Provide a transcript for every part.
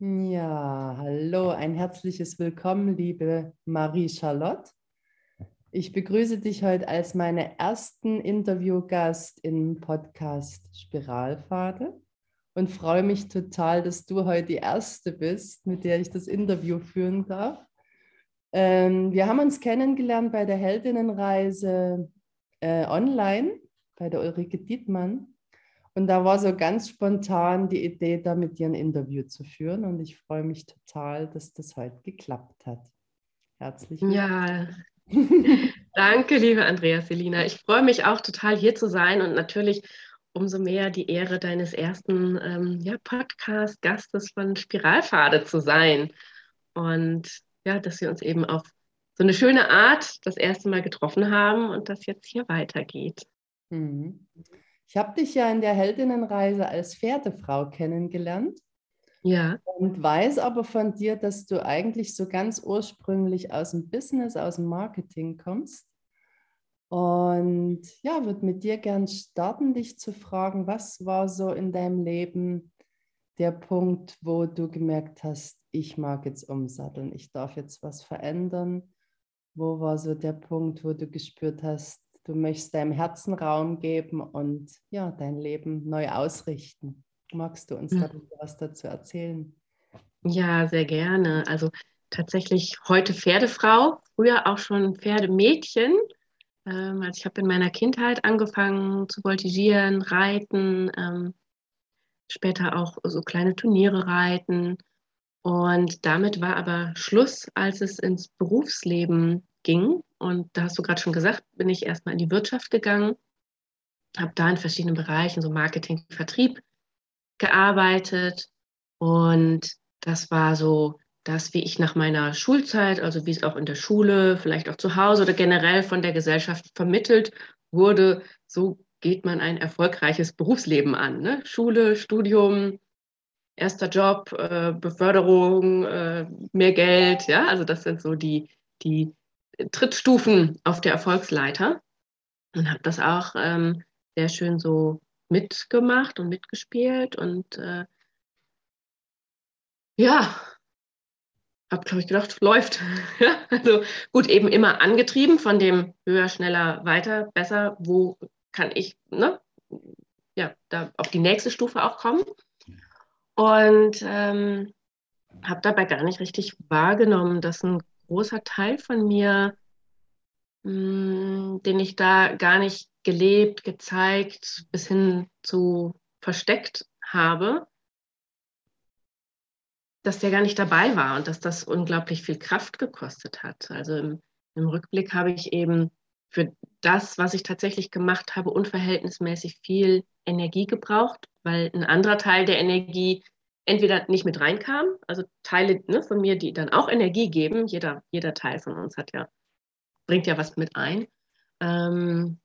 Ja, hallo, ein herzliches Willkommen, liebe Marie-Charlotte. Ich begrüße dich heute als meine ersten Interviewgast im Podcast Spiralpfade und freue mich total, dass du heute die erste bist, mit der ich das Interview führen darf. Ähm, wir haben uns kennengelernt bei der Heldinnenreise äh, online bei der Ulrike Dietmann. Und da war so ganz spontan die Idee, da mit dir ein Interview zu führen. Und ich freue mich total, dass das heute geklappt hat. Herzlich willkommen. Ja, danke, liebe Andrea Selina. Ich freue mich auch total, hier zu sein und natürlich umso mehr die Ehre deines ersten ähm, ja, Podcast-Gastes von Spiralpfade zu sein. Und ja, dass wir uns eben auf so eine schöne Art das erste Mal getroffen haben und das jetzt hier weitergeht. Mhm. Ich habe dich ja in der Heldinnenreise als Pferdefrau kennengelernt. Ja. Und weiß aber von dir, dass du eigentlich so ganz ursprünglich aus dem Business, aus dem Marketing kommst. Und ja, würde mit dir gern starten, dich zu fragen, was war so in deinem Leben der Punkt, wo du gemerkt hast, ich mag jetzt umsatteln, ich darf jetzt was verändern? Wo war so der Punkt, wo du gespürt hast, Du möchtest deinem Herzen Raum geben und ja, dein Leben neu ausrichten. Magst du uns mhm. da was dazu erzählen? Ja, sehr gerne. Also tatsächlich heute Pferdefrau, früher auch schon Pferdemädchen. Ähm, also ich habe in meiner Kindheit angefangen zu voltigieren, reiten, ähm, später auch so kleine Turniere reiten. Und damit war aber Schluss, als es ins Berufsleben ging. Und da hast du gerade schon gesagt, bin ich erstmal in die Wirtschaft gegangen, habe da in verschiedenen Bereichen, so Marketing, Vertrieb, gearbeitet. Und das war so das, wie ich nach meiner Schulzeit, also wie es auch in der Schule, vielleicht auch zu Hause oder generell von der Gesellschaft vermittelt wurde, so geht man ein erfolgreiches Berufsleben an. Ne? Schule, Studium, erster Job, äh, Beförderung, äh, mehr Geld, ja, also das sind so die, die Trittstufen auf der Erfolgsleiter und habe das auch ähm, sehr schön so mitgemacht und mitgespielt und äh, ja, habe, glaube ich, gedacht, läuft. also gut, eben immer angetrieben von dem höher, schneller, weiter, besser, wo kann ich ne, ja, da auf die nächste Stufe auch kommen. Und ähm, habe dabei gar nicht richtig wahrgenommen, dass ein großer Teil von mir, mh, hm, den ich da gar nicht gelebt, gezeigt, bis hin zu versteckt habe, dass der gar nicht dabei war und dass das unglaublich viel Kraft gekostet hat. Also im, im Rückblick habe ich eben für das, was ich tatsächlich gemacht habe, unverhältnismäßig viel Energie gebraucht, weil ein anderer Teil der Energie entweder nicht mit reinkam, also Teile ne, von mir, die dann auch Energie geben, jeder, jeder Teil von uns hat ja, bringt ja was mit ein. Ähm,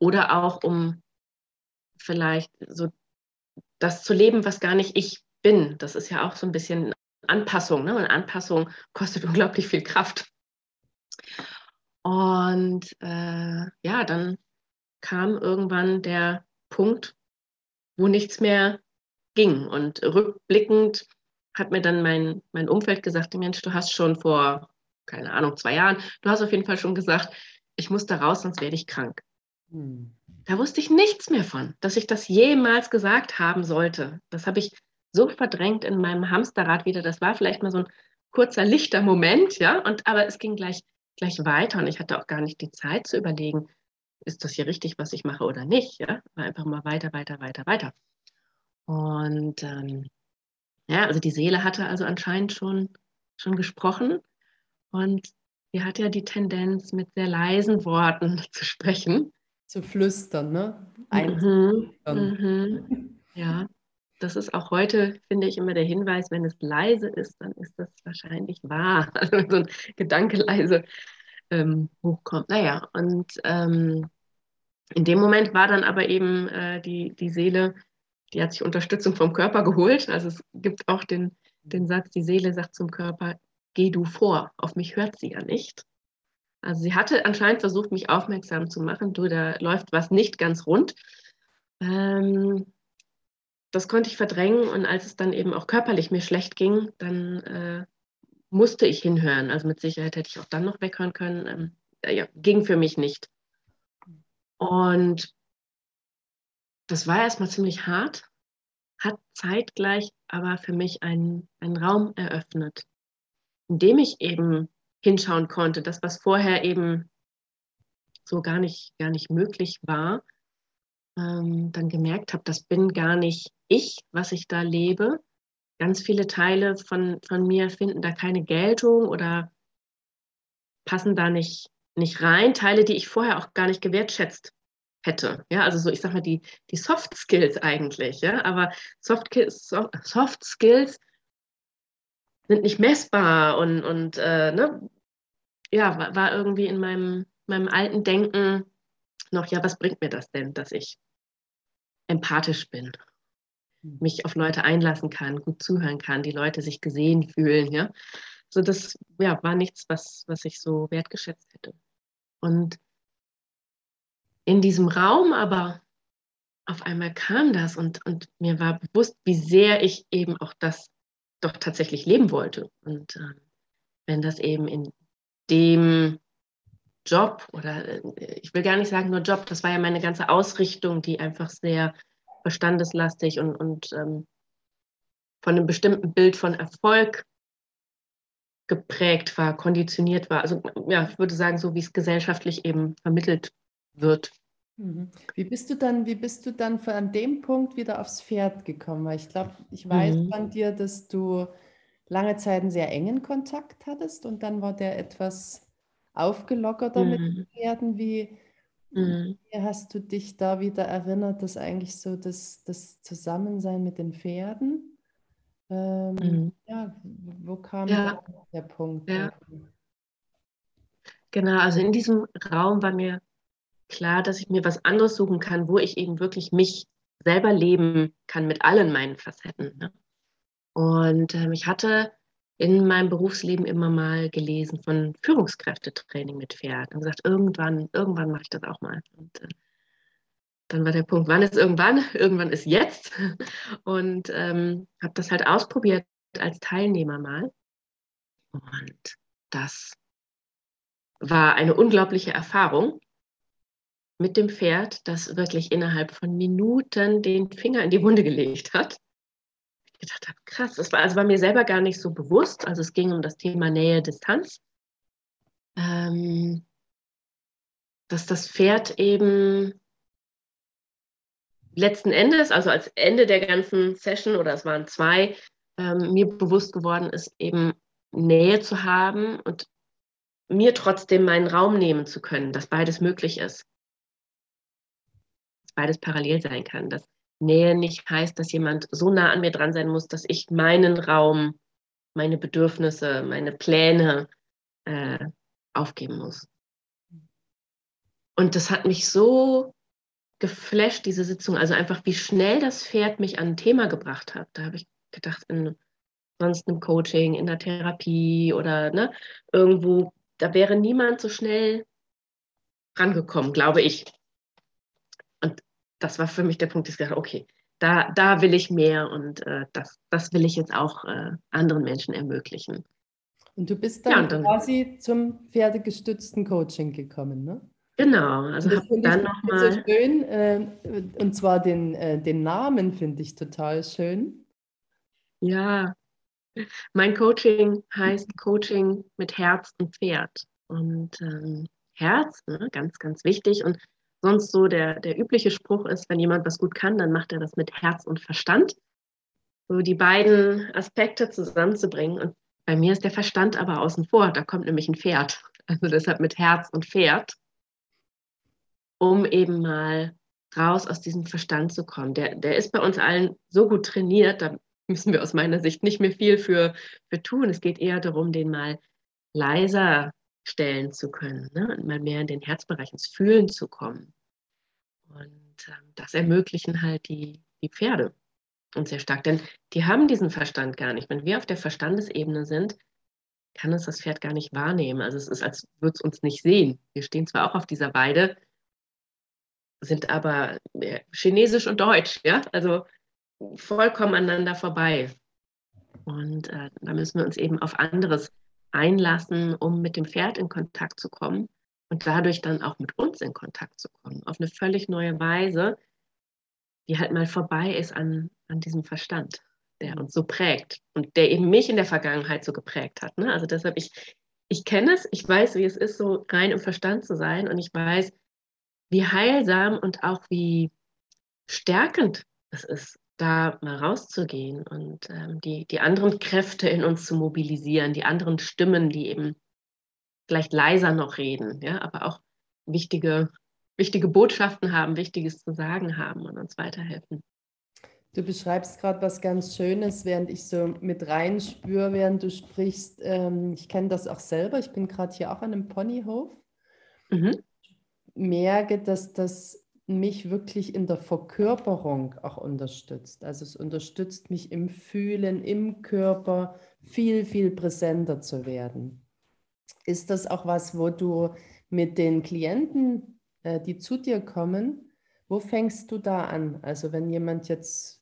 oder auch um vielleicht so das zu leben, was gar nicht ich bin. Das ist ja auch so ein bisschen Anpassung. Ne? Und Anpassung kostet unglaublich viel Kraft. Und äh, ja, dann kam irgendwann der Punkt, wo nichts mehr ging. Und rückblickend hat mir dann mein, mein Umfeld gesagt, Mensch, du hast schon vor, keine Ahnung, zwei Jahren, du hast auf jeden Fall schon gesagt, ich muss da raus, sonst werde ich krank. Hm. Da wusste ich nichts mehr von, dass ich das jemals gesagt haben sollte. Das habe ich so verdrängt in meinem Hamsterrad wieder. Das war vielleicht mal so ein kurzer, lichter Moment, ja, und aber es ging gleich, gleich weiter und ich hatte auch gar nicht die Zeit zu überlegen, ist das hier richtig, was ich mache oder nicht, ja, war einfach mal weiter, weiter, weiter, weiter. Und ähm, ja, also die Seele hatte also anscheinend schon, schon gesprochen und sie hat ja die Tendenz, mit sehr leisen Worten zu sprechen. Zu flüstern, ne? Mhm, mhm, ja, das ist auch heute, finde ich, immer der Hinweis, wenn es leise ist, dann ist das wahrscheinlich wahr. Also wenn so ein Gedanke leise ähm, hochkommt. Naja, und ähm, in dem Moment war dann aber eben äh, die, die Seele die hat sich Unterstützung vom Körper geholt. Also es gibt auch den, den Satz, die Seele sagt zum Körper, geh du vor, auf mich hört sie ja nicht. Also sie hatte anscheinend versucht, mich aufmerksam zu machen, du, da läuft was nicht ganz rund. Ähm, das konnte ich verdrängen und als es dann eben auch körperlich mir schlecht ging, dann äh, musste ich hinhören. Also mit Sicherheit hätte ich auch dann noch weghören können. Ähm, ja, ging für mich nicht. Und das war erstmal ziemlich hart, hat zeitgleich aber für mich einen, einen Raum eröffnet, in dem ich eben hinschauen konnte, das, was vorher eben so gar nicht, gar nicht möglich war, ähm, dann gemerkt habe, das bin gar nicht ich, was ich da lebe. Ganz viele Teile von, von mir finden da keine Geltung oder passen da nicht, nicht rein. Teile, die ich vorher auch gar nicht gewertschätzt hätte. Ja, also so, ich sag mal, die, die Soft Skills eigentlich, ja, aber Soft, Soft Skills sind nicht messbar und, und äh, ne, ja, war, war irgendwie in meinem, meinem alten Denken noch, ja, was bringt mir das denn, dass ich empathisch bin, hm. mich auf Leute einlassen kann, gut zuhören kann, die Leute sich gesehen fühlen, ja. So das ja, war nichts, was, was ich so wertgeschätzt hätte. Und in diesem Raum aber auf einmal kam das und, und mir war bewusst, wie sehr ich eben auch das doch tatsächlich leben wollte. Und äh, wenn das eben in dem Job oder äh, ich will gar nicht sagen nur Job, das war ja meine ganze Ausrichtung, die einfach sehr verstandeslastig und, und ähm, von einem bestimmten Bild von Erfolg geprägt war, konditioniert war. Also ja, ich würde sagen, so wie es gesellschaftlich eben vermittelt wird. Mhm. Wie bist du dann, wie bist du dann von dem Punkt wieder aufs Pferd gekommen? Weil ich glaube, ich weiß mhm. von dir, dass du lange Zeit einen sehr engen Kontakt hattest und dann war der etwas aufgelockerter mhm. mit den Pferden. Wie, mhm. wie hast du dich da wieder erinnert, dass eigentlich so das, das Zusammensein mit den Pferden? Ähm, mhm. Ja, wo kam ja. der Punkt? Ja. Genau, also in diesem Raum war mir klar, dass ich mir was anderes suchen kann, wo ich eben wirklich mich selber leben kann mit allen meinen Facetten. Ne? Und ähm, ich hatte in meinem Berufsleben immer mal gelesen von Führungskräftetraining mit Pferd und gesagt, irgendwann, irgendwann mache ich das auch mal. Und äh, dann war der Punkt, wann ist irgendwann? Irgendwann ist jetzt. Und ähm, habe das halt ausprobiert als Teilnehmer mal. Und das war eine unglaubliche Erfahrung mit dem Pferd, das wirklich innerhalb von Minuten den Finger in die Wunde gelegt hat. Ich gedacht habe, krass, das war, also war mir selber gar nicht so bewusst. Also es ging um das Thema Nähe, Distanz. Ähm, dass das Pferd eben letzten Endes, also als Ende der ganzen Session, oder es waren zwei, ähm, mir bewusst geworden ist, eben Nähe zu haben und mir trotzdem meinen Raum nehmen zu können, dass beides möglich ist beides parallel sein kann. Dass Nähe nicht heißt, dass jemand so nah an mir dran sein muss, dass ich meinen Raum, meine Bedürfnisse, meine Pläne äh, aufgeben muss. Und das hat mich so geflasht, diese Sitzung. Also einfach, wie schnell das Pferd mich an ein Thema gebracht hat. Da habe ich gedacht, in sonst einem Coaching, in der Therapie oder ne, irgendwo, da wäre niemand so schnell rangekommen, glaube ich das war für mich der Punkt, dass ich gesagt okay, da, da will ich mehr und äh, das, das will ich jetzt auch äh, anderen Menschen ermöglichen. Und du bist dann, ja, dann quasi zum pferdegestützten Coaching gekommen, ne? Genau, also habe dann nochmal. So schön, äh, und zwar den, äh, den Namen finde ich total schön. Ja, mein Coaching heißt Coaching mit Herz und Pferd. Und ähm, Herz, ne, ganz, ganz wichtig. Und sonst so der, der übliche Spruch ist, wenn jemand was gut kann, dann macht er das mit Herz und Verstand. So die beiden Aspekte zusammenzubringen. Und bei mir ist der Verstand aber außen vor. Da kommt nämlich ein Pferd. Also deshalb mit Herz und Pferd, um eben mal raus aus diesem Verstand zu kommen. Der, der ist bei uns allen so gut trainiert, da müssen wir aus meiner Sicht nicht mehr viel für, für tun. Es geht eher darum, den mal leiser stellen zu können ne? und mal mehr in den Herzbereich, ins Fühlen zu kommen. Und ähm, das ermöglichen halt die, die Pferde uns sehr stark, denn die haben diesen Verstand gar nicht. Wenn wir auf der Verstandesebene sind, kann es das Pferd gar nicht wahrnehmen. Also es ist, als würde es uns nicht sehen. Wir stehen zwar auch auf dieser Weide, sind aber ja, chinesisch und deutsch, ja, also vollkommen aneinander vorbei. Und äh, da müssen wir uns eben auf anderes einlassen, um mit dem Pferd in Kontakt zu kommen und dadurch dann auch mit uns in Kontakt zu kommen, auf eine völlig neue Weise, die halt mal vorbei ist an, an diesem Verstand, der uns so prägt und der eben mich in der Vergangenheit so geprägt hat. Ne? Also deshalb, ich, ich kenne es, ich weiß, wie es ist, so rein im Verstand zu sein und ich weiß, wie heilsam und auch wie stärkend es ist, da mal rauszugehen und ähm, die, die anderen Kräfte in uns zu mobilisieren, die anderen Stimmen, die eben vielleicht leiser noch reden, ja, aber auch wichtige, wichtige Botschaften haben, Wichtiges zu sagen haben und uns weiterhelfen. Du beschreibst gerade was ganz Schönes, während ich so mit rein spüre, während du sprichst. Ähm, ich kenne das auch selber. Ich bin gerade hier auch an einem Ponyhof. Mhm. Merke, dass das mich wirklich in der Verkörperung auch unterstützt. Also es unterstützt mich im Fühlen, im Körper viel, viel präsenter zu werden. Ist das auch was, wo du mit den Klienten, äh, die zu dir kommen, wo fängst du da an? Also wenn jemand jetzt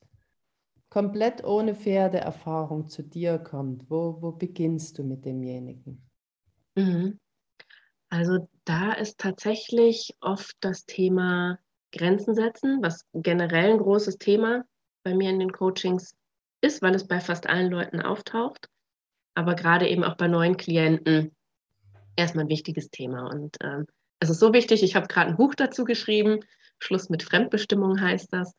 komplett ohne Pferdeerfahrung zu dir kommt, wo, wo beginnst du mit demjenigen? Mhm. Also da ist tatsächlich oft das Thema Grenzen setzen, was generell ein großes Thema bei mir in den Coachings ist, weil es bei fast allen Leuten auftaucht, aber gerade eben auch bei neuen Klienten erstmal ein wichtiges Thema. Und ähm, es ist so wichtig, ich habe gerade ein Buch dazu geschrieben, Schluss mit Fremdbestimmung heißt das,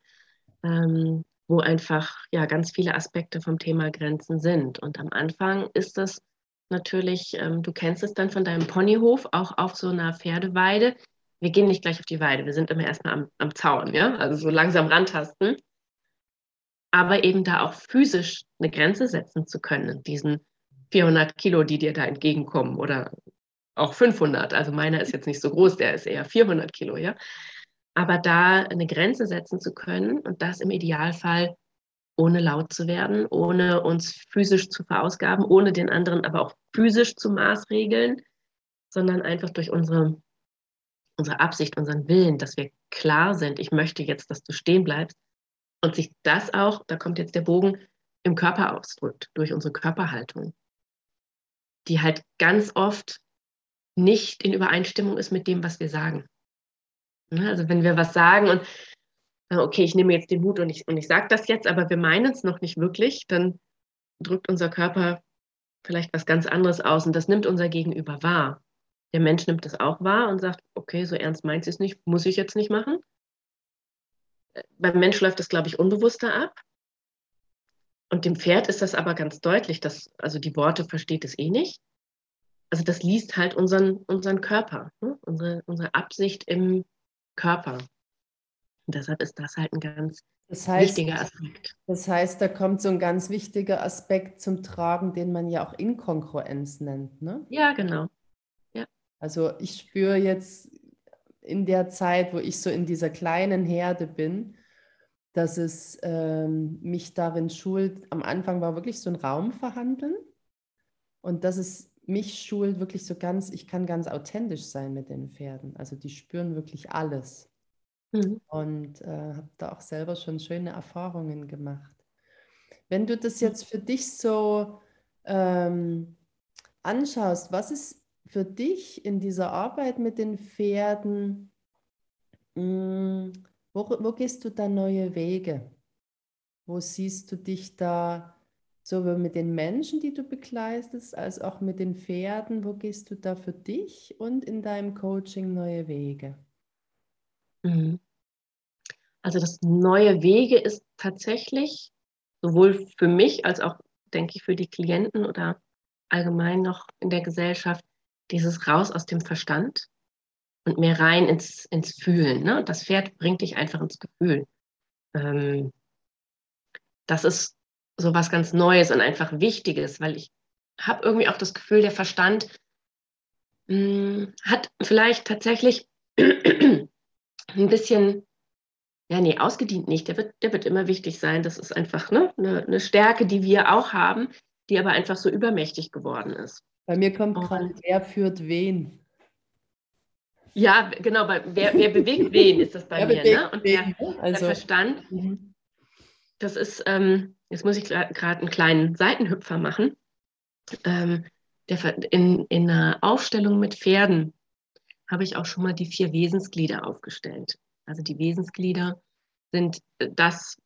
ähm, wo einfach ja ganz viele Aspekte vom Thema Grenzen sind. Und am Anfang ist das natürlich, ähm, du kennst es dann von deinem Ponyhof, auch auf so einer Pferdeweide, wir gehen nicht gleich auf die Weide, wir sind immer erstmal am, am Zaun, ja, also so langsam rantasten. Aber eben da auch physisch eine Grenze setzen zu können, diesen 400 Kilo, die dir da entgegenkommen oder auch 500. Also meiner ist jetzt nicht so groß, der ist eher 400 Kilo, ja. Aber da eine Grenze setzen zu können und das im Idealfall ohne laut zu werden, ohne uns physisch zu verausgaben, ohne den anderen aber auch physisch zu maßregeln, sondern einfach durch unsere unsere Absicht, unseren Willen, dass wir klar sind, ich möchte jetzt, dass du stehen bleibst und sich das auch, da kommt jetzt der Bogen, im Körper ausdrückt, durch unsere Körperhaltung, die halt ganz oft nicht in Übereinstimmung ist mit dem, was wir sagen. Ne, also wenn wir was sagen und okay, ich nehme jetzt den Mut und ich, und ich sage das jetzt, aber wir meinen es noch nicht wirklich, dann drückt unser Körper vielleicht was ganz anderes aus und das nimmt unser Gegenüber wahr. Der Mensch nimmt das auch wahr und sagt, okay, so ernst meint es nicht, muss ich jetzt nicht machen. Beim Mensch läuft das, glaube ich, unbewusster ab. Und dem Pferd ist das aber ganz deutlich, dass, also die Worte versteht es eh nicht. Also das liest halt unseren, unseren Körper, ne? unsere, unsere Absicht im Körper. Und deshalb ist das halt ein ganz das heißt, wichtiger Aspekt. Das heißt, da kommt so ein ganz wichtiger Aspekt zum Tragen, den man ja auch Inkongruenz nennt. Ne? Ja, genau. Also ich spüre jetzt in der Zeit, wo ich so in dieser kleinen Herde bin, dass es ähm, mich darin schult, am Anfang war wirklich so ein Raum verhandeln und dass es mich schult wirklich so ganz, ich kann ganz authentisch sein mit den Pferden. Also die spüren wirklich alles. Mhm. Und äh, habe da auch selber schon schöne Erfahrungen gemacht. Wenn du das jetzt für dich so ähm, anschaust, was ist für dich in dieser Arbeit mit den Pferden, mm, wo, wo gehst du da neue Wege? Wo siehst du dich da sowohl mit den Menschen, die du begleitest, als auch mit den Pferden? Wo gehst du da für dich und in deinem Coaching neue Wege? Mhm. Also das neue Wege ist tatsächlich sowohl für mich als auch, denke ich, für die Klienten oder allgemein noch in der Gesellschaft dieses raus aus dem Verstand und mehr rein ins, ins Fühlen. Ne? Das Pferd bringt dich einfach ins Gefühl. Ähm, das ist so was ganz Neues und einfach Wichtiges, weil ich habe irgendwie auch das Gefühl, der Verstand mh, hm, hat vielleicht tatsächlich ein bisschen, ja, nee, ausgedient nicht. Der wird, der wird immer wichtig sein. Das ist einfach ne, eine, eine Stärke, die wir auch haben, die aber einfach so übermächtig geworden ist. Bei mir kommt gerade, wer führt wen? Ja, genau, bei, wer, wer bewegt wen ist das bei wer mir. Ne? Und der, also, der Verstand, mhm. das ist, ähm, jetzt muss ich gerade einen kleinen Seitenhüpfer machen. Ähm, der, in, in einer Aufstellung mit Pferden habe ich auch schon mal die vier Wesensglieder aufgestellt. Also die Wesensglieder sind das,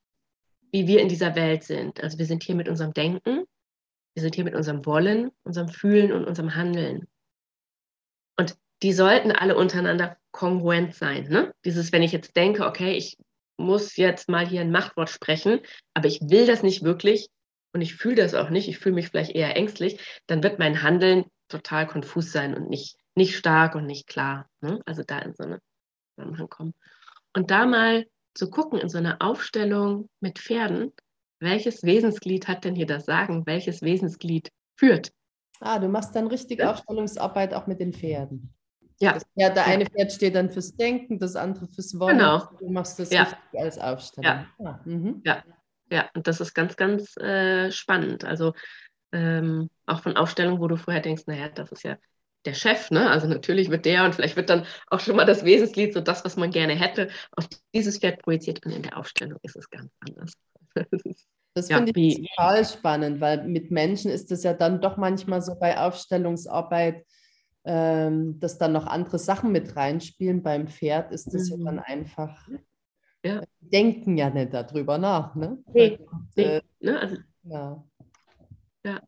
wie wir in dieser Welt sind. Also wir sind hier mit unserem Denken, wir sind hier mit unserem Wollen, unserem Fühlen und unserem Handeln. Und die sollten alle untereinander kongruent sein. Ne? Dieses, wenn ich jetzt denke, okay, ich muss jetzt mal hier ein Machtwort sprechen, aber ich will das nicht wirklich und ich fühle das auch nicht, ich fühle mich vielleicht eher ängstlich, dann wird mein Handeln total konfus sein und nicht, nicht stark und nicht klar. Ne? Also da in so eine Zusammenhang kommen. Und da mal zu gucken in so einer Aufstellung mit Pferden, welches Wesensglied hat denn hier das Sagen, welches Wesensglied führt. Ah, du machst dann richtig ja. Aufstellungsarbeit auch mit den Pferden. Ja. Das Pferd, der eine Pferd steht dann fürs Denken, das andere fürs Wollen. Genau. Du machst das ja. richtig als Aufstellung. Ja. Ah, mhm. ja. ja, und das ist ganz, ganz äh, spannend. Also ähm, auch von Aufstellungen, wo du vorher denkst, naja, das ist ja der Chef, ne? Also natürlich wird der und vielleicht wird dann auch schon mal das Wesenslied so das, was man gerne hätte, auf dieses Pferd projiziert und in der Aufstellung ist es ganz anders. Das ja, finde ich total spannend, weil mit Menschen ist es ja dann doch manchmal so bei Aufstellungsarbeit, ähm, dass dann noch andere Sachen mit reinspielen. Beim Pferd ist das mhm. ja dann einfach, ja. denken ja nicht darüber nach. Ne? Nee, nee, äh, ne? Also, ja. ja,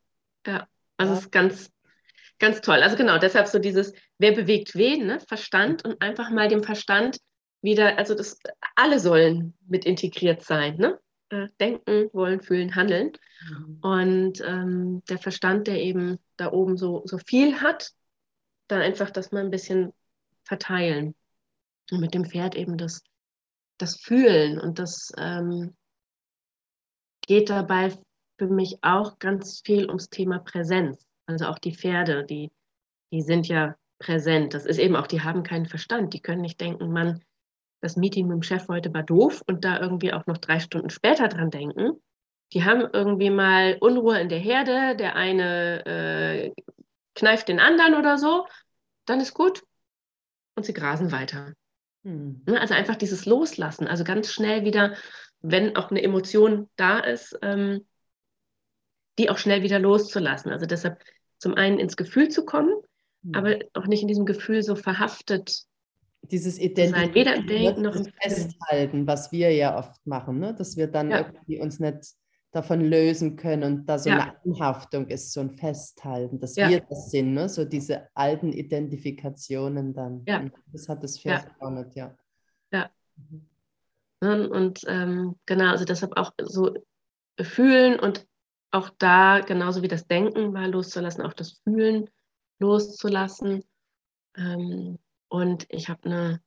ja, also es ist ganz, ganz toll. Also genau, deshalb so dieses, wer bewegt wen, ne? Verstand und einfach mal dem Verstand wieder, also das, alle sollen mit integriert sein, ne? Äh, denken, wollen, fühlen, handeln. Mhm. Und ähm, der Verstand, der eben da oben so, so viel hat, dann einfach das mal ein bisschen verteilen. Und mit dem Pferd eben das, das Fühlen. Und das ähm, geht dabei für mich auch ganz viel ums Thema Präsenz. Also auch die Pferde, die, die sind ja präsent. Das ist eben auch, die haben keinen Verstand. Die können nicht denken, man, das Meeting mit dem Chef heute war doof und da irgendwie auch noch drei Stunden später dran denken. Die haben irgendwie mal Unruhe in der Herde, der eine äh, kneift den anderen oder so, dann ist gut und sie grasen weiter. Hm. Ne, also einfach dieses Loslassen, also ganz schnell wieder, wenn auch eine Emotion da ist, ähm, die auch schnell wieder loszulassen. Also deshalb zum einen ins Gefühl zu kommen, hm. aber auch nicht in diesem Gefühl so verhaftet dieses Identitäten noch Festhalten, was wir ja oft machen, ne? dass wir dann ja. irgendwie uns nicht davon lösen können und da so ja. eine Anhaftung ist, so ein Festhalten, dass ja. wir das sind, ne? so diese alten Identifikationen dann. Ja. Das hat das Pferd ja. ja. Ja. Mhm. Und ähm, genau, also deshalb auch so fühlen und auch da, genauso wie das Denken mal loszulassen, auch das Fühlen loszulassen. Ähm, und ich habe eine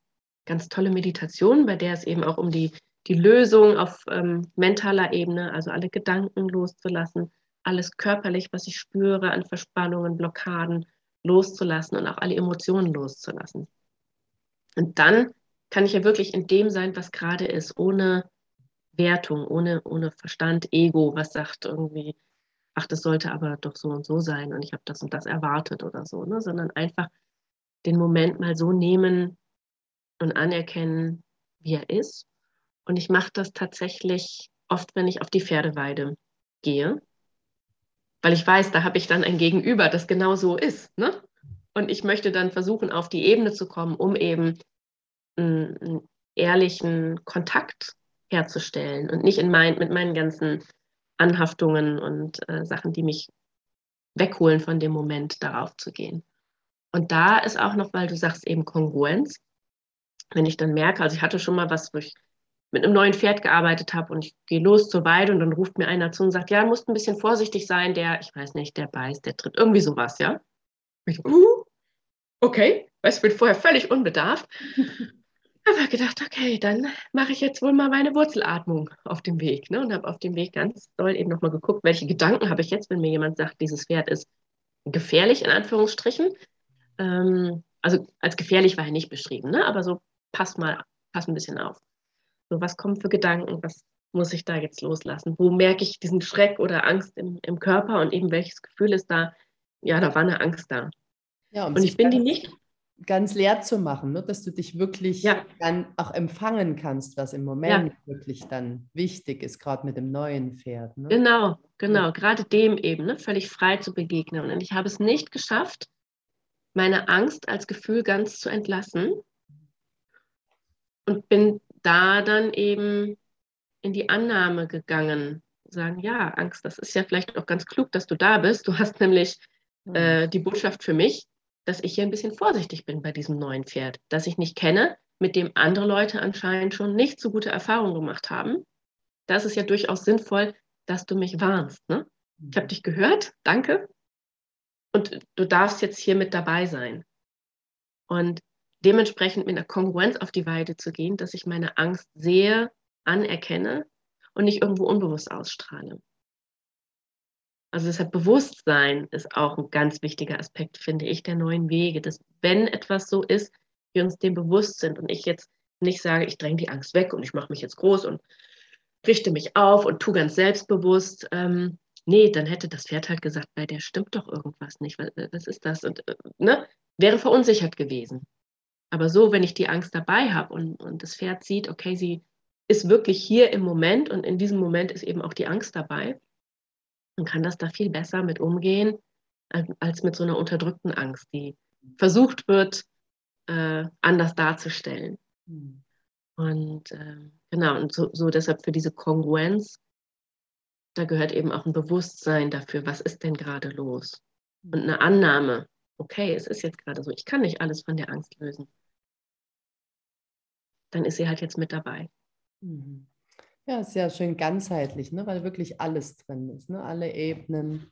ganz tolle Meditation, bei der es eben auch um die die Lösung auf ähm, mentaler Ebene, also alle Gedanken loszulassen, alles körperlich, was ich spüre an Verspannungen, Blockaden loszulassen und auch alle Emotionen loszulassen. Und dann kann ich ja wirklich in dem sein, was gerade ist, ohne Wertung, ohne, ohne Verstand, Ego, was sagt irgendwie, ach, das sollte aber doch so und so sein und ich habe das und das erwartet oder so, ne? sondern einfach den Moment mal so nehmen und anerkennen, wie er ist und ich mache das tatsächlich oft, wenn ich auf die Pferdeweide gehe, weil ich weiß, da habe ich dann ein Gegenüber, das genau so ist. Ne? Und ich möchte dann versuchen, auf die Ebene zu kommen, um eben einen, einen ehrlichen Kontakt herzustellen und nicht in mein, mit meinen ganzen Anhaftungen und äh, Sachen, die mich wegholen von dem Moment, darauf zu gehen. Und da ist auch noch, weil du sagst eben Kongruenz, wenn ich dann merke, also ich hatte schon mal was, wo ich mit einem neuen Pferd gearbeitet habe und ich gehe los zur Weide und dann ruft mir einer zu und sagt, ja, musst ein bisschen vorsichtig sein, der, ich weiß nicht, der beißt, der tritt, irgendwie sowas, ja. Ich, uh, okay, weißt ich bin vorher völlig unbedarft. Aber gedacht, okay, dann mache ich jetzt wohl mal meine Wurzelatmung auf dem Weg. Ne? Und habe auf dem Weg ganz doll eben nochmal geguckt, welche Gedanken habe ich jetzt, wenn mir jemand sagt, dieses Pferd ist gefährlich, in Anführungsstrichen. Ähm, also als gefährlich war er nicht beschrieben, ne? aber so pass mal, pass ein bisschen auf. So, was kommen für Gedanken? Was muss ich da jetzt loslassen? Wo merke ich diesen Schreck oder Angst im, im Körper und eben welches Gefühl ist da? Ja, da war eine Angst da. Ja, und ich bin die nicht. ganz leer zu machen, ne? dass du dich wirklich ja. dann auch empfangen kannst, was im Moment ja. wirklich dann wichtig ist, gerade mit dem neuen Pferd. Ne? Genau, genau, gerade dem eben, ne? völlig frei zu begegnen. Und ich habe es nicht geschafft, meine Angst als Gefühl ganz zu entlassen und bin da dann eben in die Annahme gegangen. Sagen, ja, Angst, das ist ja vielleicht auch ganz klug, dass du da bist. Du hast nämlich äh, die Botschaft für mich, dass ich hier ein bisschen vorsichtig bin bei diesem neuen Pferd, das ich nicht kenne, mit dem andere Leute anscheinend schon nicht so gute Erfahrungen gemacht haben. Da ist ja durchaus sinnvoll, dass du mich warnst. Ne? Ich habe dich gehört, danke. Und du darfst jetzt hier mit dabei sein. Und dementsprechend mit einer Kongruenz auf die Weide zu gehen, dass ich meine Angst sehe, anerkenne und nicht irgendwo unbewusst ausstrahle. Also deshalb Bewusstsein ist auch ein ganz wichtiger Aspekt, finde ich, der neuen Wege, dass wenn etwas so ist, wir uns dem bewusst sind und ich jetzt nicht sage, ich dränge die Angst weg und ich mache mich jetzt groß und richte mich auf und tue ganz selbstbewusst. Ähm, nee, dann hätte das Pferd halt gesagt, bei der stimmt doch irgendwas nicht. Was, was ist das? Und äh, ne, wäre verunsichert gewesen. Aber so, wenn ich die Angst dabei habe und, und das Pferd sieht, okay, sie ist wirklich hier im Moment und in diesem Moment ist eben auch die Angst dabei, man kann das da viel besser mit umgehen als mit so einer unterdrückten Angst, die versucht wird, äh, anders darzustellen. Mhm. Und äh, genau, und so, so deshalb für diese Kongruenz, da gehört eben auch ein Bewusstsein dafür, was ist denn gerade los? Und eine Annahme, okay, es ist jetzt gerade so, ich kann nicht alles von der Angst lösen. Dann ist sie halt jetzt mit dabei. Mhm. Ja, sehr schön ganzheitlich, ne? weil wirklich alles drin ist. Ne? Alle Ebenen,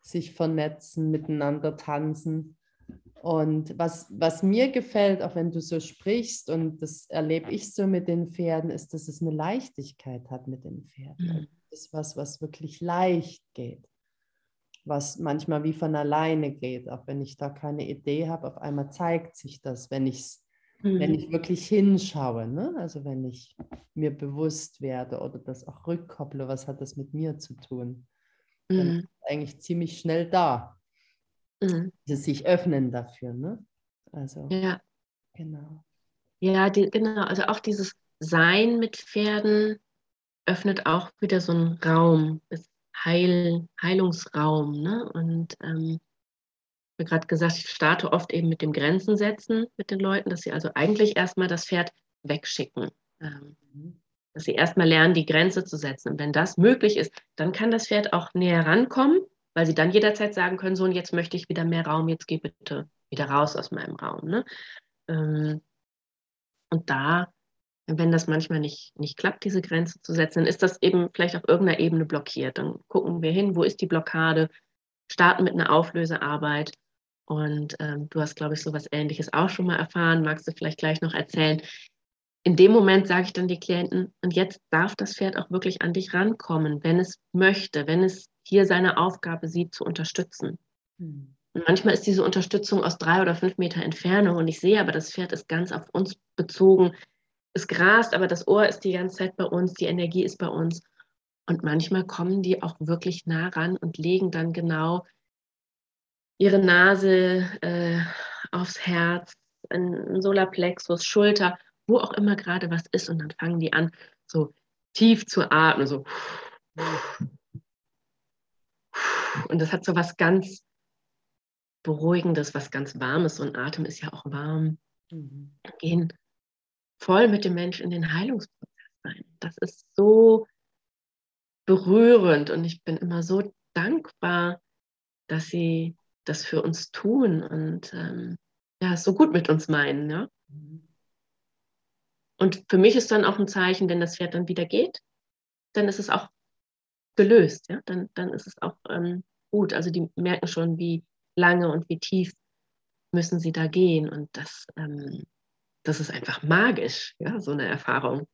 sich vernetzen, miteinander tanzen. Und was, was mir gefällt, auch wenn du so sprichst, und das erlebe ich so mit den Pferden, ist, dass es eine Leichtigkeit hat mit den Pferden. Mhm. Das ist was, was wirklich leicht geht, was manchmal wie von alleine geht. Auch wenn ich da keine Idee habe, auf einmal zeigt sich das, wenn ich es mhm. wenn ich wirklich hinschaue, ne? also wenn ich mir bewusst werde oder das auch rückkopple, was hat das mit mir zu tun, mhm. dann ist eigentlich ziemlich schnell da. Mhm. Das sich öffnen dafür. Ne? Also, ja. Genau. Ja, die, genau. Also auch dieses Sein mit Pferden öffnet auch wieder so einen Raum, ist Heil, Heilungsraum. Ne? Und ähm, habe gerade gesagt, ich starte oft eben mit dem Grenzen setzen mit den Leuten, dass sie also eigentlich erstmal das Pferd wegschicken. Ähm, dass sie erstmal lernen, die Grenze zu setzen. Und wenn das möglich ist, dann kann das Pferd auch näher rankommen, weil sie dann jederzeit sagen können, so und jetzt möchte ich wieder mehr Raum, jetzt geh bitte wieder raus aus meinem Raum. Ne? Ähm, und da, wenn das manchmal nicht, nicht klappt, diese Grenze zu setzen, dann ist das eben vielleicht auf irgendeiner Ebene blockiert. Dann gucken wir hin, wo ist die Blockade, starten mit einer Auflösearbeit und ähm, du hast, glaube ich, so was Ähnliches auch schon mal erfahren. Magst du vielleicht gleich noch erzählen? In dem Moment sage ich dann die Klienten, und jetzt darf das Pferd auch wirklich an dich rankommen, wenn es möchte, wenn es hier seine Aufgabe sieht, zu unterstützen. Mhm. Und manchmal ist diese Unterstützung aus drei oder fünf Meter Entfernung und ich sehe aber, das Pferd ist ganz auf uns bezogen. Es grast, aber das Ohr ist die ganze Zeit bei uns, die Energie ist bei uns. Und manchmal kommen die auch wirklich nah ran und legen dann genau ihre Nase äh, aufs Herz, ein Solarplexus, Schulter, wo auch immer gerade was ist. Und dann fangen die an, so tief zu atmen, so. Und das hat so was ganz Beruhigendes, was ganz Warmes. Und Atem ist ja auch warm. Mhm. Gehen voll mit dem Menschen in den Heilungsprozess rein. Das ist so berührend und ich bin immer so dankbar, dass sie das für uns tun und ähm, ja, so gut mit uns meinen. Ja? Und für mich ist dann auch ein Zeichen, wenn das Pferd dann wieder geht, dann ist es auch gelöst. Ja? Dann, dann ist es auch ähm, gut. Also die merken schon, wie lange und wie tief müssen sie da gehen. Und das, ähm, das ist einfach magisch, ja, so eine Erfahrung.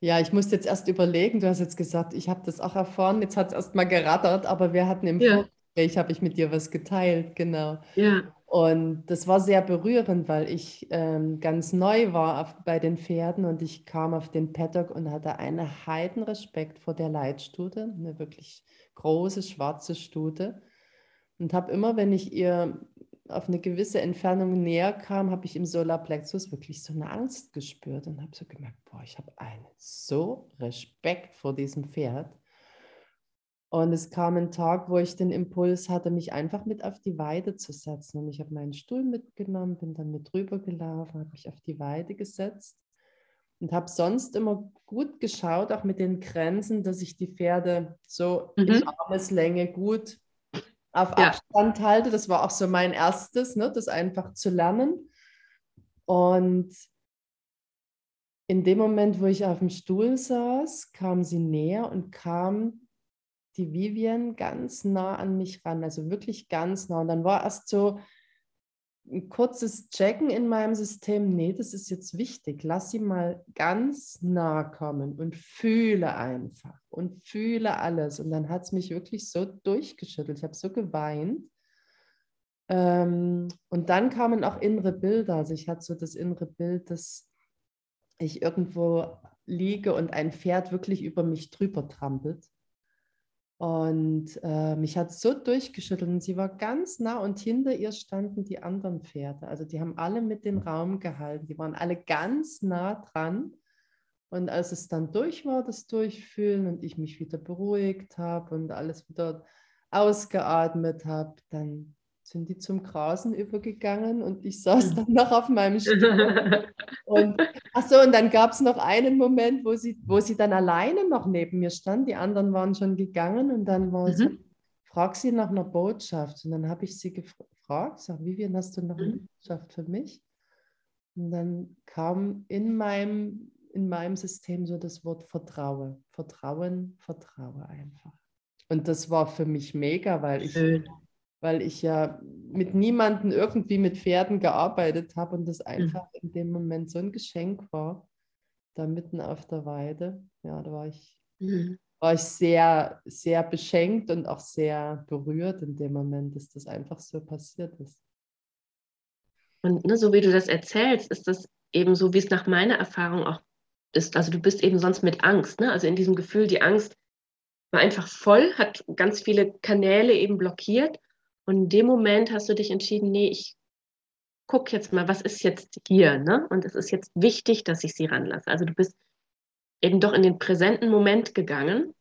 Ja, ich musste jetzt erst überlegen, du hast jetzt gesagt, ich habe das auch erfahren, jetzt hat es erst mal gerattert, aber wir hatten im ja. Vorgespräch, habe ich mit dir was geteilt, genau. Ja. Und das war sehr berührend, weil ich ähm, ganz neu war auf, bei den Pferden und ich kam auf den Paddock und hatte einen Heidenrespekt vor der Leitstute, eine wirklich große schwarze Stute. Und habe immer, wenn ich ihr auf eine gewisse Entfernung näher kam, habe ich im Solarplexus wirklich so eine Angst gespürt und habe so gemerkt, boah, ich habe einen so Respekt vor diesem Pferd. Und es kam ein Tag, wo ich den Impuls hatte, mich einfach mit auf die Weide zu setzen. Und ich habe meinen Stuhl mitgenommen, bin dann mit drüber gelaufen, habe mich auf die Weide gesetzt und habe sonst immer gut geschaut, auch mit den Grenzen, dass ich die Pferde so mhm. in Armeslänge gut auf ja. Abstand halte. Das war auch so mein erstes, ne, das einfach zu lernen. Und in dem Moment, wo ich auf dem Stuhl saß, kam sie näher und kam die Vivian ganz nah an mich ran, also wirklich ganz nah. Und dann war erst so ein kurzes Checken in meinem System, nee, das ist jetzt wichtig, lass sie mal ganz nah kommen und fühle einfach und fühle alles. Und dann hat es mich wirklich so durchgeschüttelt, ich habe so geweint. Ähm, und dann kamen auch innere Bilder, also ich hatte so das innere Bild, dass ich irgendwo liege und ein Pferd wirklich über mich drüber trampelt. Und äh, mich hat so durchgeschüttelt und sie war ganz nah und hinter ihr standen die anderen Pferde. Also die haben alle mit den Raum gehalten, die waren alle ganz nah dran. Und als es dann durch war, das Durchfühlen und ich mich wieder beruhigt habe und alles wieder ausgeatmet habe, dann sind die zum Grasen übergegangen und ich saß dann noch auf meinem Stuhl. und ach so, und dann gab es noch einen Moment, wo sie, wo sie dann alleine noch neben mir stand. Die anderen waren schon gegangen und dann war mhm. so, frag sie nach einer Botschaft. Und dann habe ich sie gefragt, sag, Vivian, hast du noch eine mhm. Botschaft für mich? Und dann kam in meinem, in meinem System so das Wort Vertraue. Vertrauen, Vertraue einfach. Und das war für mich mega, weil ich Schön weil ich ja mit niemandem irgendwie mit Pferden gearbeitet habe und das mhm. einfach mhm. in dem Moment so ein Geschenk war, da mitten auf der Weide. Ja, da war ich, mhm. war ich sehr, sehr beschenkt und auch sehr berührt in dem Moment, dass das einfach so passiert ist. Und ne, so wie du das erzählst, ist das eben so, wie es nach meiner Erfahrung auch ist. Also du bist eben sonst mit Angst, ne? also in diesem Gefühl, die Angst war einfach voll, hat ganz viele Kanäle eben blockiert und in dem Moment hast du dich entschieden, nee, ich gucke jetzt mal, was ist jetzt hier, ne? Und es ist jetzt wichtig, dass ich sie ranlasse. Also du bist eben doch in den präsenten Moment gegangen.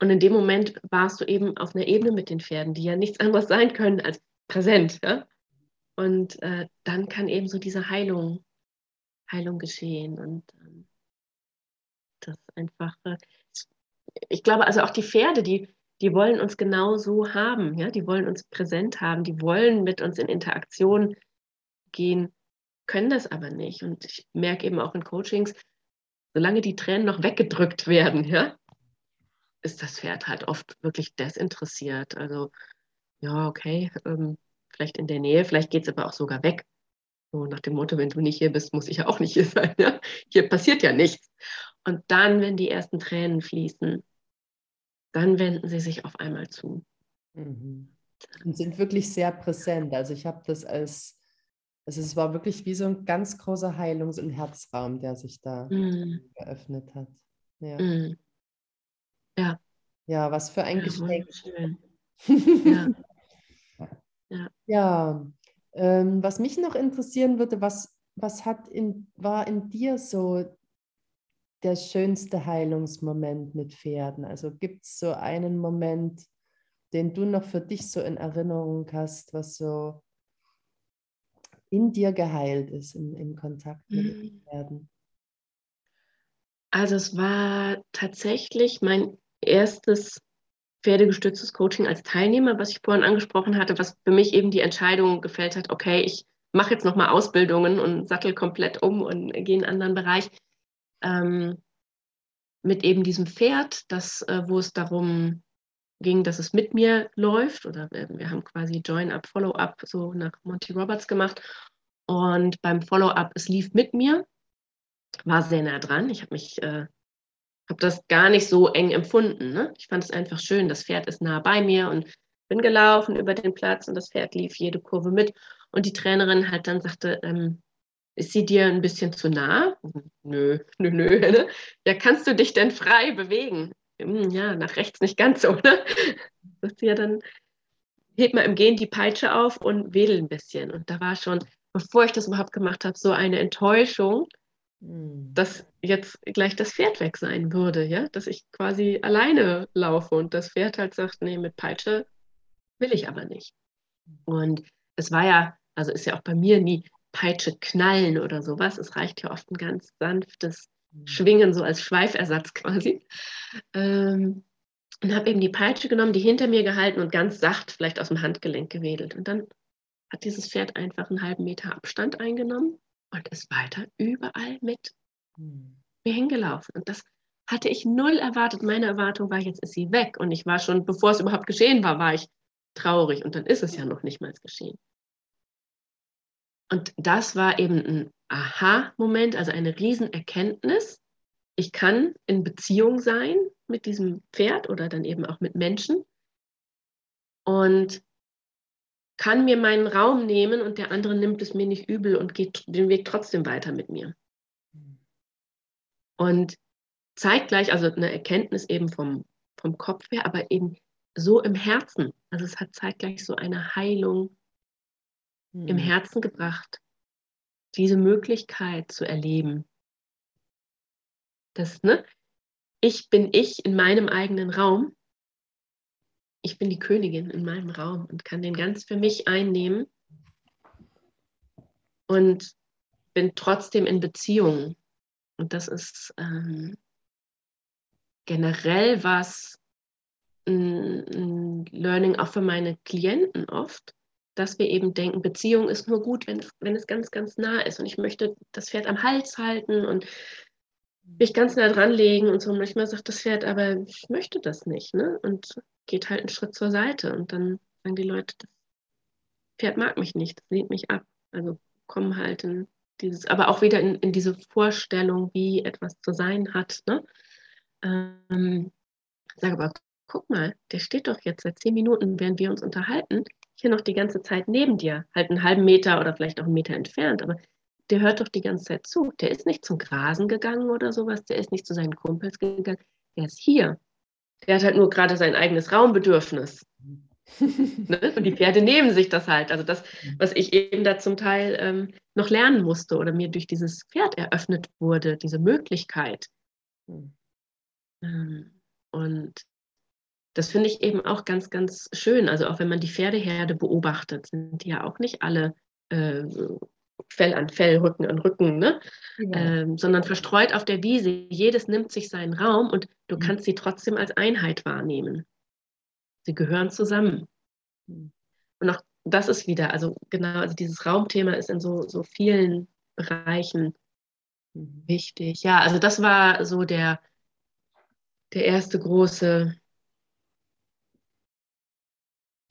Und in dem Moment warst du eben auf einer Ebene mit den Pferden, die ja nichts anderes sein können als präsent. Ja? Und äh, dann kann eben so diese Heilung, Heilung geschehen. Und ähm, das einfach, äh, ich glaube, also auch die Pferde, die die wollen uns genau so haben, ja, die wollen uns präsent haben, die wollen mit uns in Interaktion gehen, können das aber nicht. Und ich merke eben auch in Coachings, solange die Tränen noch weggedrückt werden, ja, ist das Pferd halt oft wirklich desinteressiert. Also, ja, okay, ähm, vielleicht in der Nähe, vielleicht geht es aber auch sogar weg. So nach dem Motto, wenn du nicht hier bist, muss ich ja auch nicht hier sein. Ja? Hier passiert ja nichts. Und dann, wenn die ersten Tränen fließen, dann wenden sie sich auf einmal zu. Mhm. Und sind wirklich sehr präsent. Also ich habe das als, also es war wirklich wie so ein ganz großer Heilungs- und Herzraum, der sich da mhm. geöffnet hat. Ja. Mhm. ja. Ja, was für ein ja, Geschenk. ja. ja. ja. Ähm, was mich noch interessieren würde, was, was hat in, war in dir so der schönste Heilungsmoment mit Pferden? Also gibt es so einen Moment, den du noch für dich so in Erinnerung hast, was so in dir geheilt ist im, im Kontakt mit mhm. Pferden? Also es war tatsächlich mein erstes pferdegestütztes Coaching als Teilnehmer, was ich vorhin angesprochen hatte, was für mich eben die Entscheidung gefällt hat, okay, ich mache jetzt nochmal Ausbildungen und sattel komplett um und gehe in einen anderen Bereich ähm, mit eben diesem Pferd, das, äh, wo es darum ging, dass es mit mir läuft. Oder wir, wir haben quasi Join-up, Follow-up so nach Monty Roberts gemacht. Und beim Follow-up, es lief mit mir, war sehr nah dran. Ich habe mich, äh, habe das gar nicht so eng empfunden. Ne? Ich fand es einfach schön. Das Pferd ist nah bei mir und bin gelaufen über den Platz und das Pferd lief jede Kurve mit. Und die Trainerin halt dann sagte, ähm, ist sie dir ein bisschen zu nah? Nö, nö, nö. Ne? Ja, kannst du dich denn frei bewegen? Hm, ja, nach rechts nicht ganz so, ne? Sagt sie ja dann, heb mal im Gehen die Peitsche auf und wedel ein bisschen. Und da war schon, bevor ich das überhaupt gemacht habe, so eine Enttäuschung, mhm. dass jetzt gleich das Pferd weg sein würde, ja, dass ich quasi alleine laufe und das Pferd halt sagt, nee, mit Peitsche will ich aber nicht. Und es war ja, also ist ja auch bei mir nie Peitsche knallen oder sowas. Es reicht ja oft ein ganz sanftes mhm. Schwingen, so als Schweifersatz quasi. Ähm, und habe eben die Peitsche genommen, die hinter mir gehalten und ganz sacht vielleicht aus dem Handgelenk gewedelt. Und dann hat dieses Pferd einfach einen halben Meter Abstand eingenommen und ist weiter überall mit mhm. mir hingelaufen. Und das hatte ich null erwartet. Meine Erwartung war, jetzt ist sie weg. Und ich war schon, bevor es überhaupt geschehen war, war ich traurig. Und dann ist es ja noch nicht mal geschehen. Und das war eben ein Aha-Moment, also eine Riesenerkenntnis. Ich kann in Beziehung sein mit diesem Pferd oder dann eben auch mit Menschen und kann mir meinen Raum nehmen und der andere nimmt es mir nicht übel und geht den Weg trotzdem weiter mit mir. Und zeitgleich, also eine Erkenntnis eben vom, vom Kopf her, aber eben so im Herzen. Also es hat zeitgleich so eine Heilung hm. im Herzen gebracht, diese Möglichkeit zu erleben. Das, ne? Ich bin ich in meinem eigenen Raum. Ich bin die Königin in meinem Raum und kann den ganz für mich einnehmen und bin trotzdem in Beziehung. Und das ist ähm, generell was ein, ein Learning auch für meine Klienten oft, dass wir eben denken, Beziehung ist nur gut, wenn es, wenn es ganz, ganz nah ist. Und ich möchte das Pferd am Hals halten und mich ganz nah dran legen und so. Manchmal sagt das Pferd, aber ich möchte das nicht. Ne? Und geht halt einen Schritt zur Seite. Und dann sagen die Leute, das Pferd mag mich nicht, das lehnt mich ab. Also kommen halt in dieses, aber auch wieder in, in diese Vorstellung, wie etwas zu sein hat. Ne? Ähm, sage aber, guck mal, der steht doch jetzt seit zehn Minuten, während wir uns unterhalten, hier noch die ganze Zeit neben dir, halt einen halben Meter oder vielleicht auch einen Meter entfernt, aber der hört doch die ganze Zeit zu. Der ist nicht zum Grasen gegangen oder sowas, der ist nicht zu seinen Kumpels gegangen, der ist hier. Der hat halt nur gerade sein eigenes Raumbedürfnis. ne? Und die Pferde nehmen sich das halt. Also das, was ich eben da zum Teil ähm, noch lernen musste oder mir durch dieses Pferd eröffnet wurde, diese Möglichkeit. Hm. Ähm, und das finde ich eben auch ganz, ganz schön. Also auch wenn man die Pferdeherde beobachtet, sind die ja auch nicht alle äh, Fell an Fell, Rücken an Rücken, ne? Ja. Ähm, sondern verstreut auf der Wiese. Jedes nimmt sich seinen Raum und du mhm. kannst sie trotzdem als Einheit wahrnehmen. Sie gehören zusammen. Mhm. Und auch das ist wieder, also genau, also dieses Raumthema ist in so, so vielen Bereichen mhm. wichtig. Ja, also das war so der, der erste große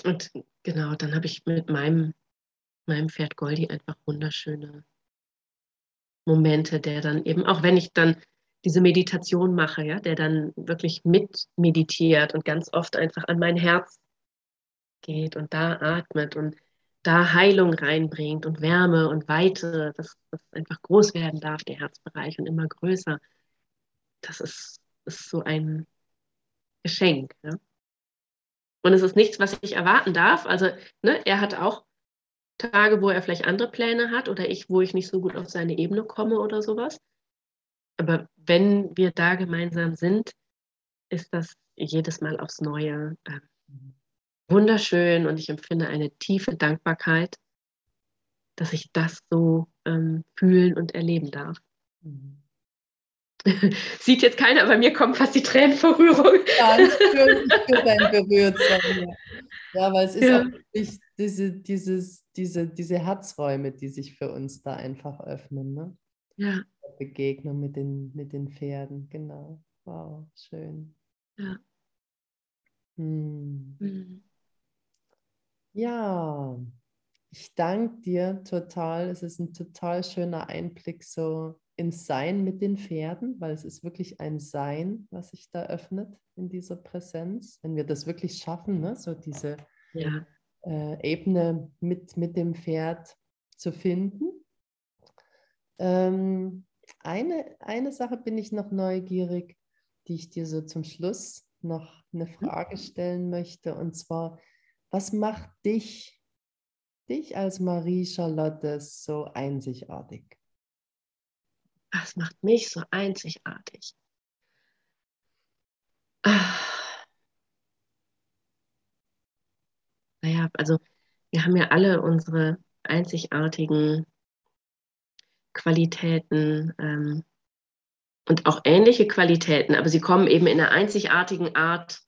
und genau, dann habe ich mit meinem, meinem Pferd Goldi einfach wunderschöne Momente, der dann eben, auch wenn ich dann diese Meditation mache, ja, der dann wirklich mit meditiert und ganz oft einfach an mein Herz geht und da atmet und da Heilung reinbringt und Wärme und Weite, dass das einfach groß werden darf, der Herzbereich und immer größer. Das ist, ist so ein Geschenk. Ja? Und es ist nichts, was ich erwarten darf. Also ne, er hat auch Tage, wo er vielleicht andere Pläne hat oder ich, wo ich nicht so gut auf seine Ebene komme oder sowas. Aber wenn wir da gemeinsam sind, ist das jedes Mal aufs Neue äh, wunderschön und ich empfinde eine tiefe Dankbarkeit, dass ich das so ähm, fühlen und erleben darf. Mhm. Sieht jetzt keiner, aber mir kommen fast die Tränen vor Rührung. Ja, ich spüre, dein Berührtsein. Ja, weil es ist ja. auch wirklich diese, dieses, diese, diese Herzräume, die sich für uns da einfach öffnen. Ne? Ja. Begegnung mit den, mit den Pferden, genau. Wow, schön. Ja. Hm. Mhm. Ja, ich danke dir total. Es ist ein total schöner Einblick so ins Sein mit den Pferden, weil es ist wirklich ein Sein, was sich da öffnet in dieser Präsenz. Wenn wir das wirklich schaffen, ne, so diese ja. äh, Ebene mit, mit dem Pferd zu finden. Ähm, eine, eine Sache bin ich noch neugierig, die ich dir so zum Schluss noch eine mhm. Frage stellen möchte. Und zwar, was macht dich, dich als Marie-Charlotte so einzigartig? Was macht mich so einzigartig? Ah. Naja, also wir haben ja alle unsere einzigartigen Qualitäten ähm, und auch ähnliche Qualitäten, aber sie kommen eben in einer einzigartigen Art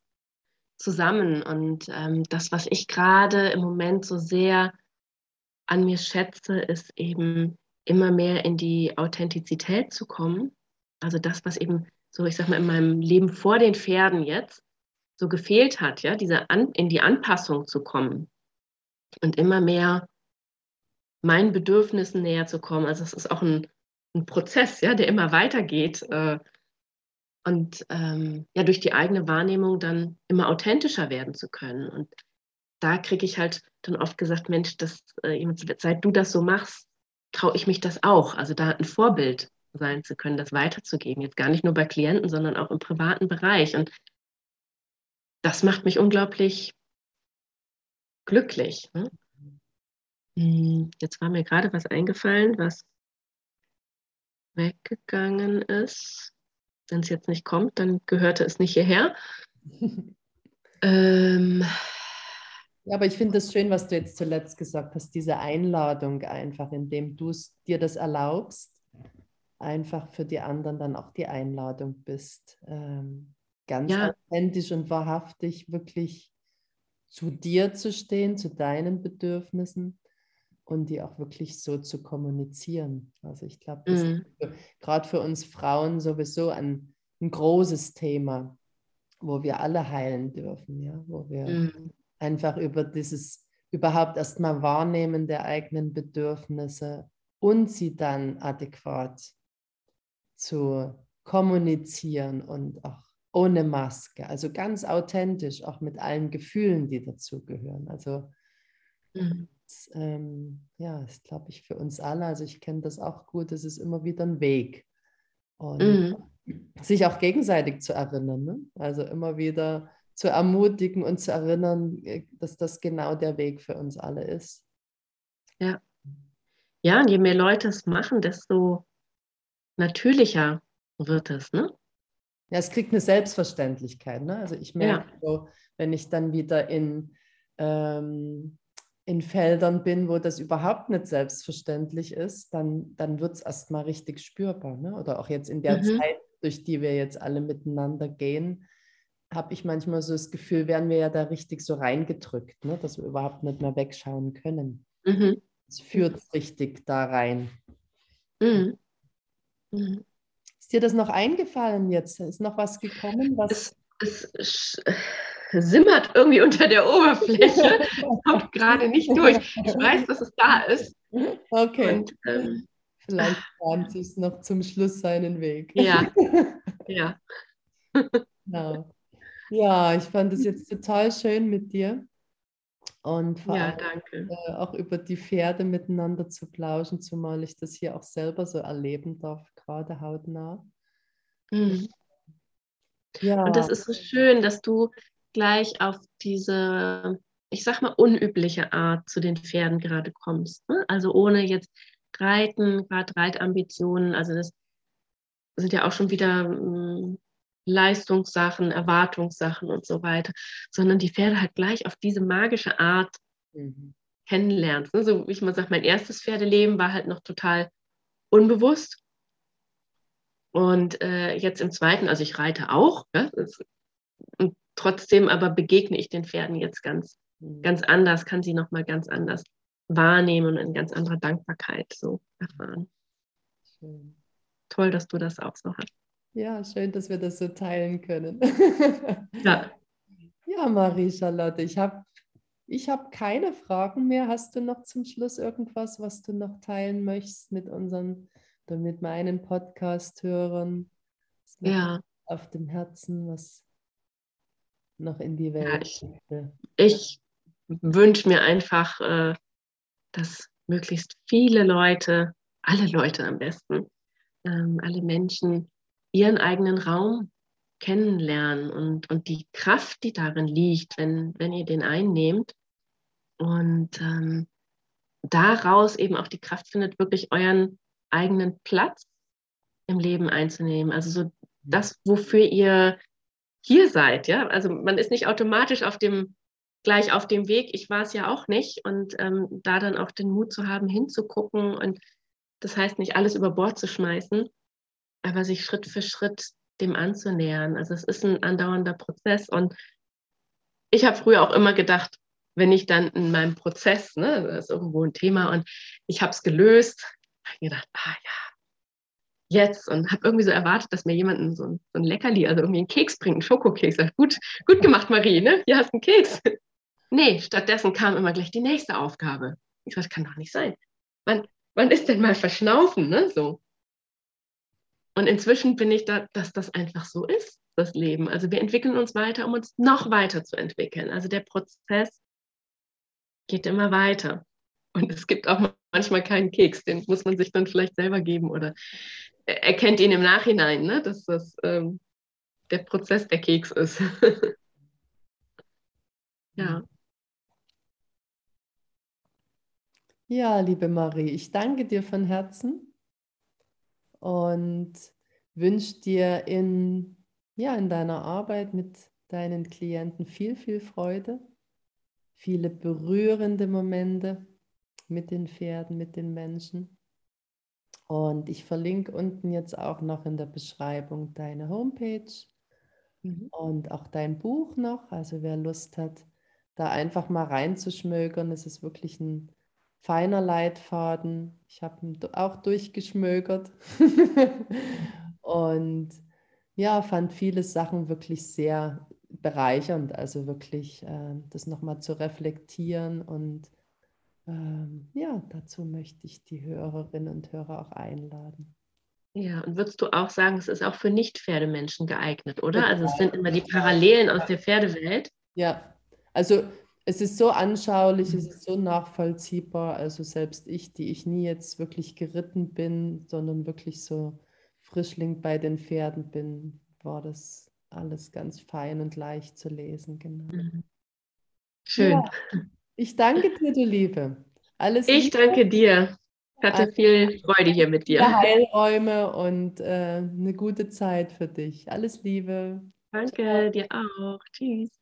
zusammen. Und ähm, das, was ich gerade im Moment so sehr an mir schätze, ist eben immer mehr in die Authentizität zu kommen. Also das, was eben so, ich sag mal, in meinem Leben vor den Pferden jetzt so gefehlt hat, ja, diese An in die Anpassung zu kommen und immer mehr meinen Bedürfnissen näher zu kommen. Also es ist auch ein, ein Prozess, ja, der immer weitergeht. Äh, und ähm, ja, durch die eigene Wahrnehmung dann immer authentischer werden zu können. Und da kriege ich halt dann oft gesagt, Mensch, das, äh, seit du das so machst, traue ich mich das auch. Also da ein Vorbild sein zu können, das weiterzugeben. Jetzt gar nicht nur bei Klienten, sondern auch im privaten Bereich. Und das macht mich unglaublich glücklich. Ne? Hm, jetzt war mir gerade was eingefallen, was weggegangen ist. Wenn es jetzt nicht kommt, dann gehörte es nicht hierher. ähm, ja, aber ich finde es schön, was du jetzt zuletzt gesagt hast, diese Einladung einfach, indem du dir das erlaubst, einfach für die anderen dann auch die Einladung bist, ähm, ganz ja. authentisch und wahrhaftig wirklich zu dir zu stehen, zu deinen Bedürfnissen und die auch wirklich so zu kommunizieren. Also ich glaube, das mhm. ist gerade für uns Frauen sowieso ein, ein großes Thema, wo wir alle heilen dürfen, ja, wo wir mhm. Einfach über dieses überhaupt erstmal Wahrnehmen der eigenen Bedürfnisse und sie dann adäquat zu kommunizieren und auch ohne Maske, also ganz authentisch, auch mit allen Gefühlen, die dazugehören. Also mhm ähm, ja, ist, glaube ich, für uns alle, also ich kenne das auch gut, es ist immer wieder ein Weg. Und mhm. sich auch gegenseitig zu erinnern, ne? also immer wieder zu ermutigen und zu erinnern, äh, dass das genau der Weg für uns alle ist. Ja. Ja, und je mehr Leute es machen, desto natürlicher wird es, ne? Ja, es kriegt eine Selbstverständlichkeit. Ne? Also ich merke ja. so, wenn ich dann wieder in ähm, in Feldern bin, wo das überhaupt nicht selbstverständlich ist, dann, dann wird es erstmal richtig spürbar. Ne? Oder auch jetzt in der mhm. Zeit, durch die wir jetzt alle miteinander gehen, habe ich manchmal so das Gefühl, werden wir ja da richtig so reingedrückt, ne? dass wir überhaupt nicht mehr wegschauen können. Mhm. Es führt richtig da rein. Mhm. Mhm. Ist dir das noch eingefallen jetzt? Ist noch was gekommen? Was es, es simmert irgendwie unter der Oberfläche, kommt gerade nicht durch. Ich weiß, dass es da ist. Okay. Und, ähm, Vielleicht bahnt sich noch zum Schluss seinen Weg. Ja. ja. Genau. Ja, ich fand es jetzt total schön mit dir. Und vor ja, allem äh, auch über die Pferde miteinander zu plauschen, zumal ich das hier auch selber so erleben darf, gerade hautnah. Mhm. Ja. Und das ist so schön, dass du gleich auf diese, ich sag mal, unübliche Art zu den Pferden gerade kommst. Ne? Also ohne jetzt Reiten, gerade Reitambitionen, also das sind ja auch schon wieder hm, Leistungssachen, Erwartungssachen und so weiter, sondern die Pferde halt gleich auf diese magische Art mhm. kennenlernst. Ne? So wie ich mal sage, mein erstes Pferdeleben war halt noch total unbewusst. Und äh, jetzt im zweiten, also ich reite auch, ja, das, und trotzdem aber begegne ich den Pferden jetzt ganz, mhm. ganz anders, kann sie nochmal ganz anders wahrnehmen und in ganz anderer Dankbarkeit so erfahren. Schön. Toll, dass du das auch so hast. Ja, schön, dass wir das so teilen können. ja. Ja, Marie-Charlotte, ich habe ich hab keine Fragen mehr. Hast du noch zum Schluss irgendwas, was du noch teilen möchtest mit unseren mit meinen Podcast-Hörern? Ja. Auf dem Herzen, was noch in die Welt. Ja, ich, ich wünsche mir einfach, äh, dass möglichst viele Leute, alle Leute am besten, ähm, alle Menschen ihren eigenen Raum kennenlernen und, und die Kraft, die darin liegt, wenn, wenn ihr den einnehmt, Und ähm, daraus eben auch die Kraft findet, wirklich euren eigenen Platz im Leben einzunehmen. Also so das, wofür ihr hier seid, ja. Also man ist nicht automatisch auf dem gleich auf dem Weg. Ich war es ja auch nicht. Und ähm, da dann auch den Mut zu haben, hinzugucken und das heißt nicht alles über Bord zu schmeißen, aber sich Schritt für Schritt dem anzunähern. Also es ist ein andauernder Prozess und ich habe früher auch immer gedacht, wenn ich dann in meinem Prozess, ne, das ist irgendwo ein Thema und ich habe es gelöst, habe ich gedacht, ah ja, jetzt und habe irgendwie so erwartet, dass mir jemand so ein, so ein Leckerli, also irgendwie einen Keks bringt, einen Schokokeks. Gut, gut gemacht, Marie, ne? Hier hast du einen Keks. Nee, stattdessen kam immer gleich die nächste Aufgabe. Ich dachte, kann doch nicht sein. Wann, wann ist denn mal verschnaufen, ne? So. Und inzwischen bin ich da, dass das einfach so ist, das Leben. Also wir entwickeln uns weiter, um uns noch weiter zu entwickeln. Also der Prozess geht immer weiter. Und es gibt auch manchmal keinen Keks, den muss man sich dann vielleicht selber geben oder erkennt ihn im Nachhinein, ne? dass das ähm, der Prozess der Keks ist. ja. Ja, liebe Marie, ich danke dir von Herzen und wünsche dir in, ja, in deiner Arbeit mit deinen Klienten viel, viel Freude, viele berührende Momente mit den Pferden, mit den Menschen. Und ich verlinke unten jetzt auch noch in der Beschreibung deine Homepage mhm. und auch dein Buch noch. Also wer Lust hat, da einfach mal reinzuschmögern, es ist wirklich ein feiner Leitfaden. Ich habe ihn auch durchgeschmögert und ja, fand viele Sachen wirklich sehr bereichernd. Also wirklich äh, das nochmal zu reflektieren und ähm, ja, dazu möchte ich die Hörerinnen und Hörer auch einladen. Ja, und würdest du auch sagen, es ist auch für Nicht-Pferdemenschen geeignet, oder? Also es sind immer die Parallelen aus der Pferdewelt. Ja, also es ist so anschaulich, es ist so nachvollziehbar. Also selbst ich, die ich nie jetzt wirklich geritten bin, sondern wirklich so Frischling bei den Pferden bin, war das alles ganz fein und leicht zu lesen. Genau. Mhm. Schön. Ja. Ich danke dir, du Liebe. Alles ich Liebe. danke dir. Ich hatte viel Freude hier mit dir. Heilräume und äh, eine gute Zeit für dich. Alles Liebe. Danke, Ciao. dir auch. Tschüss.